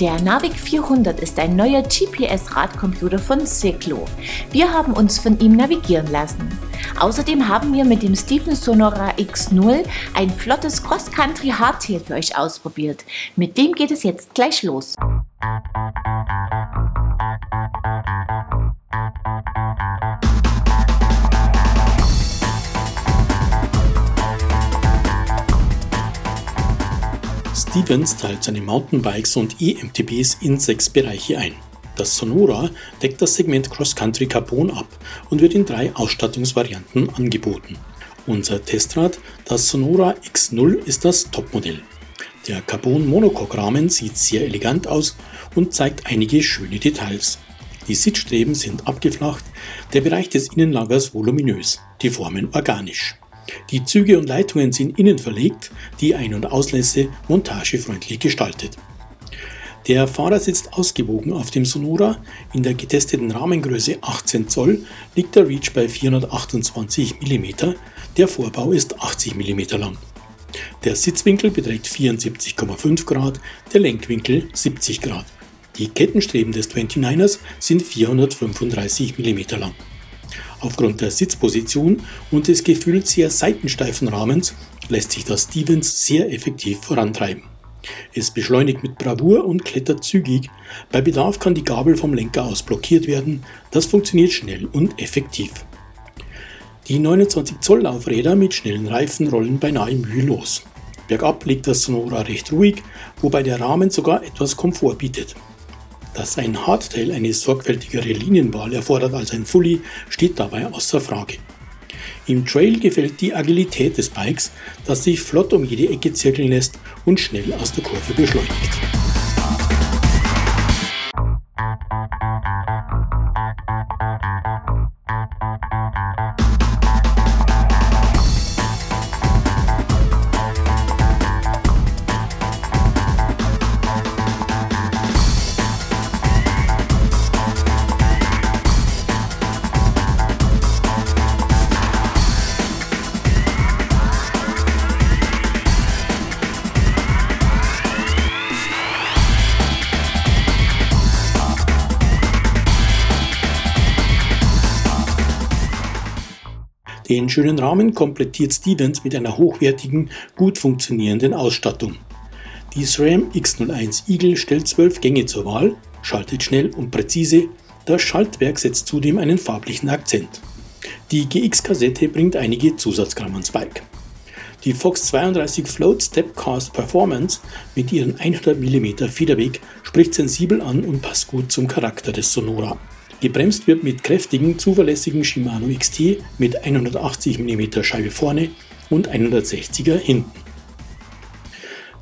Der Navic 400 ist ein neuer GPS-Radcomputer von Ciclo. Wir haben uns von ihm navigieren lassen. Außerdem haben wir mit dem Stevens Sonora X0 ein flottes Cross-Country Hardtail für euch ausprobiert. Mit dem geht es jetzt gleich los. Stevens teilt seine Mountainbikes und E-MTBs in sechs Bereiche ein. Das Sonora deckt das Segment Cross Country Carbon ab und wird in drei Ausstattungsvarianten angeboten. Unser Testrad, das Sonora X0, ist das Topmodell. Der Carbon Monocoque Rahmen sieht sehr elegant aus und zeigt einige schöne Details. Die Sitzstreben sind abgeflacht, der Bereich des Innenlagers voluminös, die Formen organisch. Die Züge und Leitungen sind innen verlegt, die Ein- und Auslässe montagefreundlich gestaltet. Der Fahrer sitzt ausgewogen auf dem Sonora. In der getesteten Rahmengröße 18 Zoll liegt der Reach bei 428 mm. Der Vorbau ist 80 mm lang. Der Sitzwinkel beträgt 74,5 Grad, der Lenkwinkel 70 Grad. Die Kettenstreben des 29ers sind 435 mm lang. Aufgrund der Sitzposition und des gefühlt sehr seitensteifen Rahmens lässt sich das Stevens sehr effektiv vorantreiben. Es beschleunigt mit Bravour und klettert zügig. Bei Bedarf kann die Gabel vom Lenker aus blockiert werden. Das funktioniert schnell und effektiv. Die 29 Zoll Laufräder mit schnellen Reifen rollen beinahe mühelos. Bergab liegt das Sonora recht ruhig, wobei der Rahmen sogar etwas Komfort bietet. Dass ein Hardtail eine sorgfältigere Linienwahl erfordert als ein Fully, steht dabei außer Frage. Im Trail gefällt die Agilität des Bikes, das sich flott um jede Ecke zirkeln lässt und schnell aus der Kurve beschleunigt. Den schönen Rahmen komplettiert Stevens mit einer hochwertigen, gut funktionierenden Ausstattung. Die SRAM X01 Eagle stellt zwölf Gänge zur Wahl, schaltet schnell und präzise, das Schaltwerk setzt zudem einen farblichen Akzent. Die GX-Kassette bringt einige Zusatzgramm ans Bike. Die Fox 32 Float Stepcast Performance mit ihren 100 mm Federweg spricht sensibel an und passt gut zum Charakter des Sonora. Gebremst wird mit kräftigen, zuverlässigen Shimano XT mit 180 mm Scheibe vorne und 160er hinten.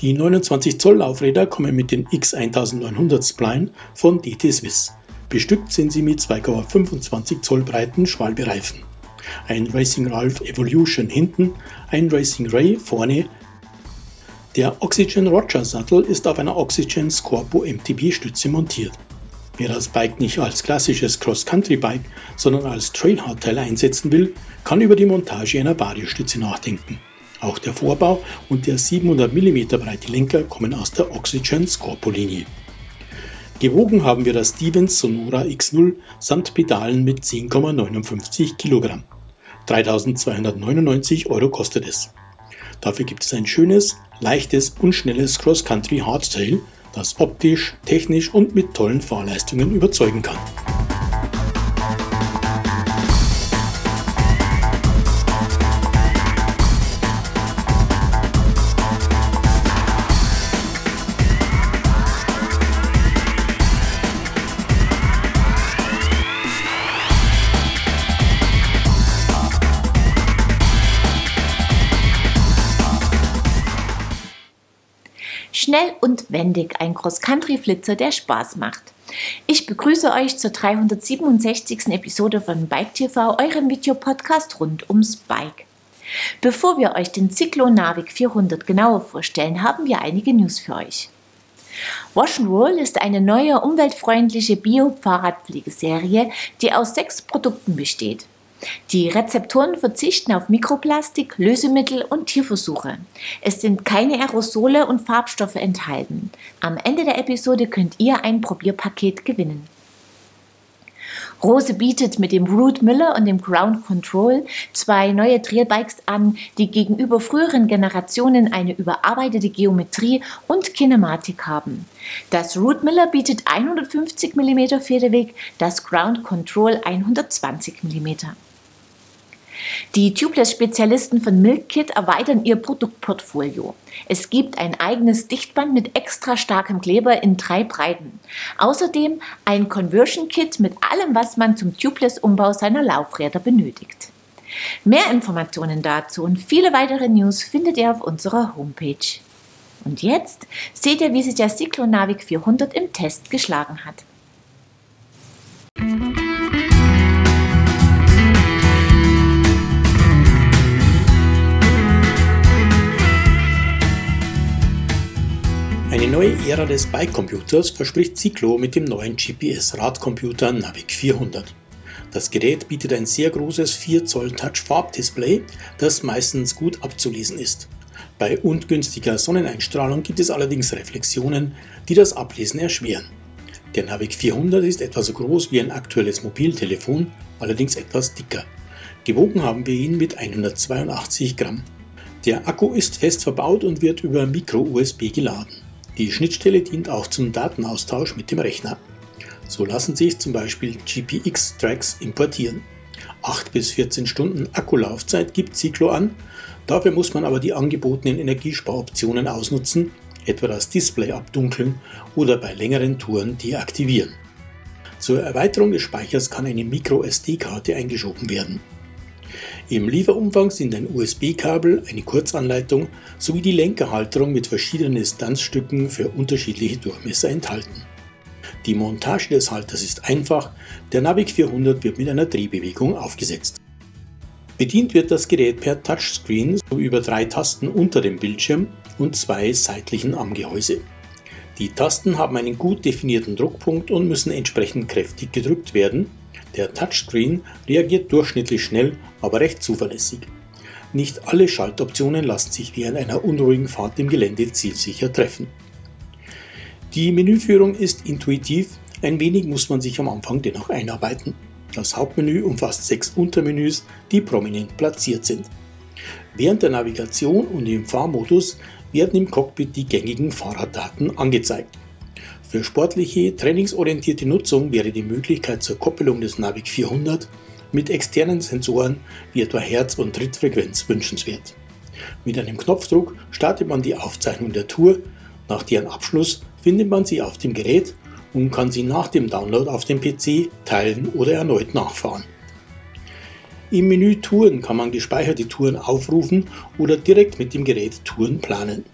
Die 29 Zoll Laufräder kommen mit den X1900 Spline von DT Swiss. Bestückt sind sie mit 2,25 Zoll breiten Schwalbereifen. Ein Racing Ralph Evolution hinten, ein Racing Ray vorne. Der Oxygen Roger Sattel ist auf einer Oxygen Scorpo MTB Stütze montiert. Wer das Bike nicht als klassisches Cross-Country-Bike, sondern als Trail-Hardtail einsetzen will, kann über die Montage einer Variostütze nachdenken. Auch der Vorbau und der 700 mm breite Lenker kommen aus der Oxygen Scorpo-Linie. Gewogen haben wir das Stevens Sonora X0 samt Pedalen mit 10,59 Kilogramm. 3299 Euro kostet es. Dafür gibt es ein schönes, leichtes und schnelles Cross-Country Hardtail das optisch, technisch und mit tollen Fahrleistungen überzeugen kann. Schnell und wendig ein Cross-Country-Flitzer, der Spaß macht. Ich begrüße euch zur 367. Episode von Bike TV, eurem Videopodcast rund ums Bike. Bevor wir euch den Cyclo Navic 400 genauer vorstellen, haben wir einige News für euch. Wash Roll ist eine neue umweltfreundliche Bio-Fahrradpflegeserie, die aus sechs Produkten besteht. Die Rezeptoren verzichten auf Mikroplastik, Lösemittel und Tierversuche. Es sind keine Aerosole und Farbstoffe enthalten. Am Ende der Episode könnt ihr ein Probierpaket gewinnen. Rose bietet mit dem Root Miller und dem Ground Control zwei neue Trailbikes an, die gegenüber früheren Generationen eine überarbeitete Geometrie und Kinematik haben. Das Root Miller bietet 150 mm Federweg, das Ground Control 120 mm. Die Tubeless-Spezialisten von MilkKit erweitern ihr Produktportfolio. Es gibt ein eigenes Dichtband mit extra starkem Kleber in drei Breiten. Außerdem ein Conversion-Kit mit allem, was man zum Tubeless-Umbau seiner Laufräder benötigt. Mehr Informationen dazu und viele weitere News findet ihr auf unserer Homepage. Und jetzt seht ihr, wie sich der Cyclonavik 400 im Test geschlagen hat. Neue Ära des Bike-Computers verspricht Cyclo mit dem neuen GPS-Radcomputer Navic 400. Das Gerät bietet ein sehr großes 4 Zoll Touch-Farbdisplay, das meistens gut abzulesen ist. Bei ungünstiger Sonneneinstrahlung gibt es allerdings Reflexionen, die das Ablesen erschweren. Der Navic 400 ist etwa so groß wie ein aktuelles Mobiltelefon, allerdings etwas dicker. Gewogen haben wir ihn mit 182 Gramm. Der Akku ist fest verbaut und wird über Micro-USB geladen. Die Schnittstelle dient auch zum Datenaustausch mit dem Rechner. So lassen sich zum Beispiel GPX-Tracks importieren. 8 bis 14 Stunden Akkulaufzeit gibt Cyclo an, dafür muss man aber die angebotenen Energiesparoptionen ausnutzen, etwa das Display abdunkeln oder bei längeren Touren deaktivieren. Zur Erweiterung des Speichers kann eine MicroSD-Karte eingeschoben werden. Im Lieferumfang sind ein USB-Kabel, eine Kurzanleitung sowie die Lenkerhalterung mit verschiedenen Distanzstücken für unterschiedliche Durchmesser enthalten. Die Montage des Halters ist einfach, der Navic 400 wird mit einer Drehbewegung aufgesetzt. Bedient wird das Gerät per Touchscreen sowie über drei Tasten unter dem Bildschirm und zwei seitlichen am Gehäuse. Die Tasten haben einen gut definierten Druckpunkt und müssen entsprechend kräftig gedrückt werden, der Touchscreen reagiert durchschnittlich schnell, aber recht zuverlässig. Nicht alle Schaltoptionen lassen sich während einer unruhigen Fahrt im Gelände zielsicher treffen. Die Menüführung ist intuitiv, ein wenig muss man sich am Anfang dennoch einarbeiten. Das Hauptmenü umfasst sechs Untermenüs, die prominent platziert sind. Während der Navigation und im Fahrmodus werden im Cockpit die gängigen Fahrraddaten angezeigt. Für sportliche, trainingsorientierte Nutzung wäre die Möglichkeit zur Koppelung des Navic 400 mit externen Sensoren wie etwa Herz- und Trittfrequenz wünschenswert. Mit einem Knopfdruck startet man die Aufzeichnung der Tour, nach deren Abschluss findet man sie auf dem Gerät und kann sie nach dem Download auf dem PC teilen oder erneut nachfahren. Im Menü Touren kann man gespeicherte Touren aufrufen oder direkt mit dem Gerät Touren planen.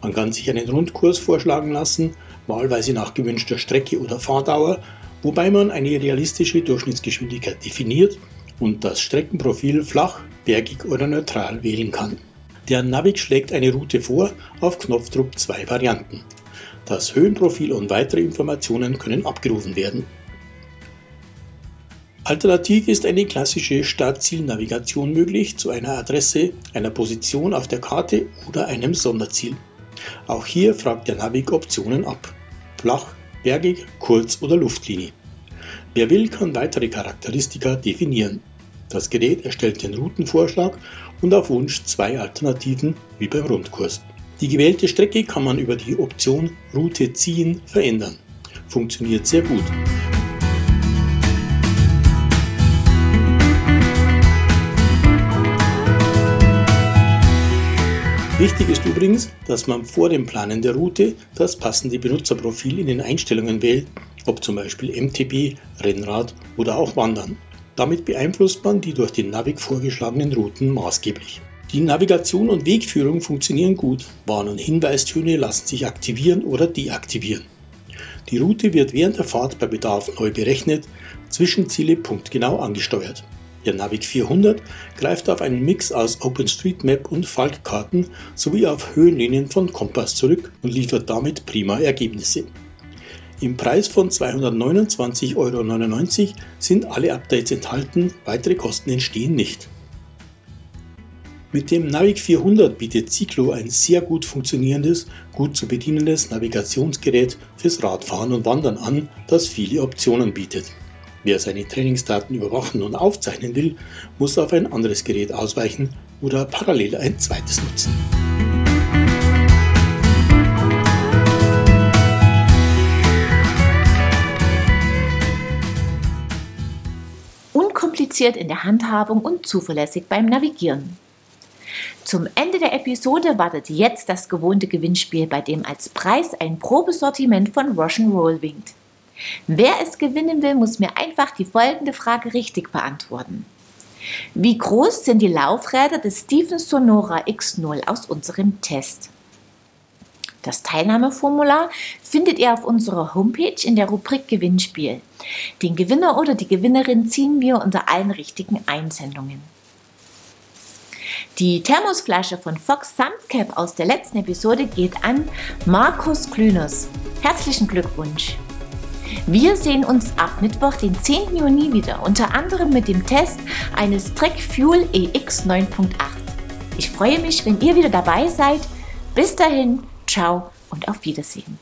Man kann sich einen Rundkurs vorschlagen lassen wahlweise nach gewünschter Strecke oder Fahrdauer, wobei man eine realistische Durchschnittsgeschwindigkeit definiert und das Streckenprofil flach, bergig oder neutral wählen kann. Der Navic schlägt eine Route vor, auf Knopfdruck zwei Varianten. Das Höhenprofil und weitere Informationen können abgerufen werden. Alternativ ist eine klassische Startzielnavigation möglich zu einer Adresse, einer Position auf der Karte oder einem Sonderziel. Auch hier fragt der Navic Optionen ab flach, bergig, kurz oder Luftlinie. Wer will, kann weitere Charakteristika definieren. Das Gerät erstellt den Routenvorschlag und auf Wunsch zwei Alternativen wie beim Rundkurs. Die gewählte Strecke kann man über die Option Route ziehen verändern. Funktioniert sehr gut. Wichtig ist übrigens, dass man vor dem Planen der Route das passende Benutzerprofil in den Einstellungen wählt, ob zum Beispiel MTB, Rennrad oder auch Wandern. Damit beeinflusst man die durch den Navic vorgeschlagenen Routen maßgeblich. Die Navigation und Wegführung funktionieren gut. Warn- und Hinweistöne lassen sich aktivieren oder deaktivieren. Die Route wird während der Fahrt bei Bedarf neu berechnet, Zwischenziele punktgenau angesteuert. Der Navic 400 greift auf einen Mix aus OpenStreetMap und Falkkarten sowie auf Höhenlinien von Kompass zurück und liefert damit prima Ergebnisse. Im Preis von 229,99 Euro sind alle Updates enthalten, weitere Kosten entstehen nicht. Mit dem Navic 400 bietet Ciclo ein sehr gut funktionierendes, gut zu bedienendes Navigationsgerät fürs Radfahren und Wandern an, das viele Optionen bietet. Wer seine Trainingsdaten überwachen und aufzeichnen will, muss auf ein anderes Gerät ausweichen oder parallel ein zweites nutzen. Unkompliziert in der Handhabung und zuverlässig beim Navigieren. Zum Ende der Episode wartet jetzt das gewohnte Gewinnspiel, bei dem als Preis ein Probesortiment von Russian Roll winkt. Wer es gewinnen will, muss mir einfach die folgende Frage richtig beantworten. Wie groß sind die Laufräder des Stevens Sonora X0 aus unserem Test? Das Teilnahmeformular findet ihr auf unserer Homepage in der Rubrik Gewinnspiel. Den Gewinner oder die Gewinnerin ziehen wir unter allen richtigen Einsendungen. Die Thermosflasche von Fox Sandcap aus der letzten Episode geht an Markus Klüners. Herzlichen Glückwunsch! Wir sehen uns ab Mittwoch, den 10. Juni wieder, unter anderem mit dem Test eines Trek Fuel EX 9.8. Ich freue mich, wenn ihr wieder dabei seid. Bis dahin, ciao und auf Wiedersehen.